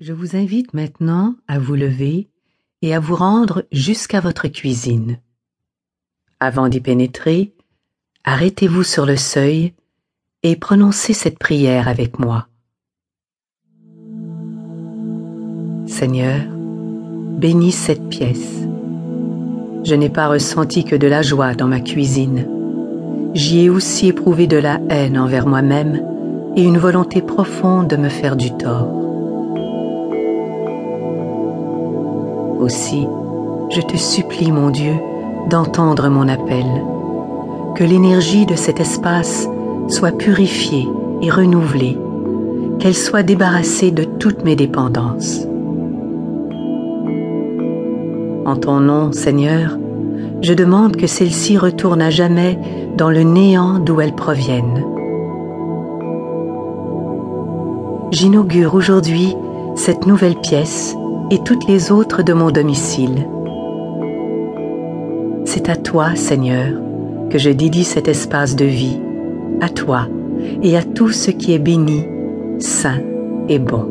Je vous invite maintenant à vous lever et à vous rendre jusqu'à votre cuisine. Avant d'y pénétrer, arrêtez-vous sur le seuil et prononcez cette prière avec moi. Seigneur, bénis cette pièce. Je n'ai pas ressenti que de la joie dans ma cuisine. J'y ai aussi éprouvé de la haine envers moi-même et une volonté profonde de me faire du tort. Aussi, je te supplie, mon Dieu, d'entendre mon appel, que l'énergie de cet espace soit purifiée et renouvelée, qu'elle soit débarrassée de toutes mes dépendances. En ton nom, Seigneur, je demande que celle-ci retourne à jamais dans le néant d'où elles proviennent. J'inaugure aujourd'hui cette nouvelle pièce et toutes les autres de mon domicile. C'est à toi, Seigneur, que je dédie cet espace de vie, à toi et à tout ce qui est béni, saint et bon.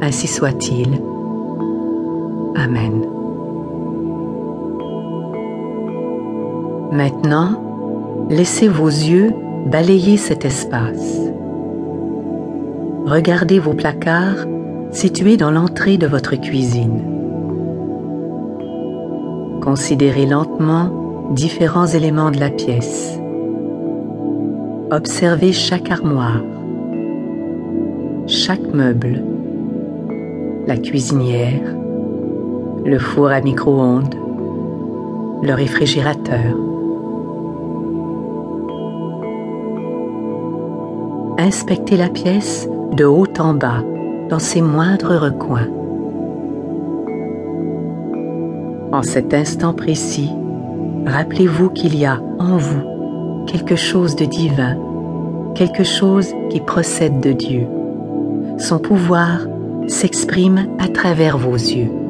Ainsi soit-il. Amen. Maintenant, laissez vos yeux balayer cet espace. Regardez vos placards situé dans l'entrée de votre cuisine. Considérez lentement différents éléments de la pièce. Observez chaque armoire, chaque meuble, la cuisinière, le four à micro-ondes, le réfrigérateur. Inspectez la pièce de haut en bas dans ses moindres recoins. En cet instant précis, rappelez-vous qu'il y a en vous quelque chose de divin, quelque chose qui procède de Dieu. Son pouvoir s'exprime à travers vos yeux.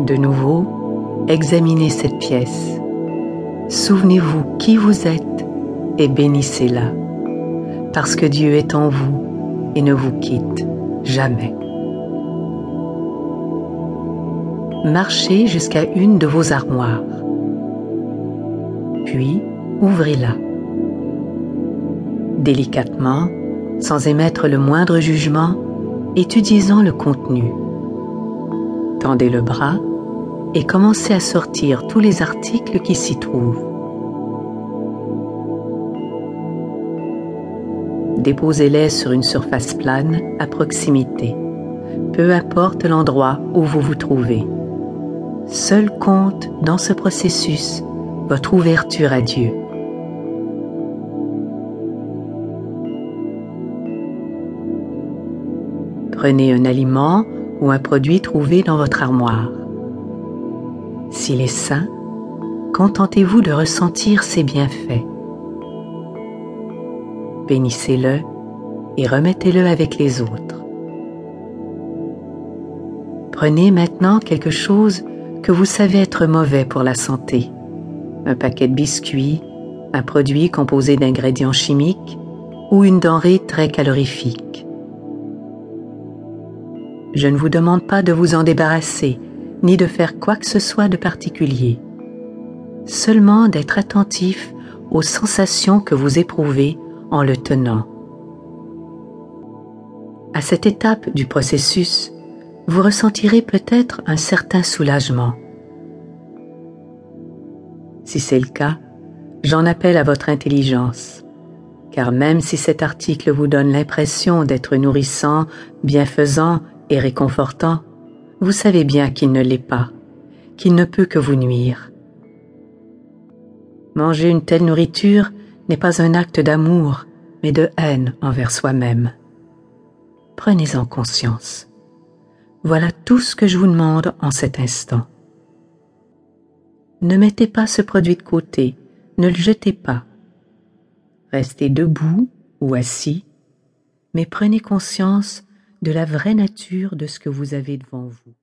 De nouveau, examinez cette pièce. Souvenez-vous qui vous êtes et bénissez-la, parce que Dieu est en vous et ne vous quitte jamais. Marchez jusqu'à une de vos armoires, puis ouvrez-la. Délicatement, sans émettre le moindre jugement, étudiez-en le contenu. Tendez le bras et commencez à sortir tous les articles qui s'y trouvent. Déposez-les sur une surface plane à proximité, peu importe l'endroit où vous vous trouvez. Seul compte dans ce processus votre ouverture à Dieu. Prenez un aliment ou un produit trouvé dans votre armoire. S'il est sain, contentez-vous de ressentir ses bienfaits. Bénissez-le et remettez-le avec les autres. Prenez maintenant quelque chose que vous savez être mauvais pour la santé. Un paquet de biscuits, un produit composé d'ingrédients chimiques ou une denrée très calorifique. Je ne vous demande pas de vous en débarrasser ni de faire quoi que ce soit de particulier, seulement d'être attentif aux sensations que vous éprouvez en le tenant. À cette étape du processus, vous ressentirez peut-être un certain soulagement. Si c'est le cas, j'en appelle à votre intelligence, car même si cet article vous donne l'impression d'être nourrissant, bienfaisant et réconfortant, vous savez bien qu'il ne l'est pas, qu'il ne peut que vous nuire. Manger une telle nourriture n'est pas un acte d'amour, mais de haine envers soi-même. Prenez-en conscience. Voilà tout ce que je vous demande en cet instant. Ne mettez pas ce produit de côté, ne le jetez pas. Restez debout ou assis, mais prenez conscience de la vraie nature de ce que vous avez devant vous.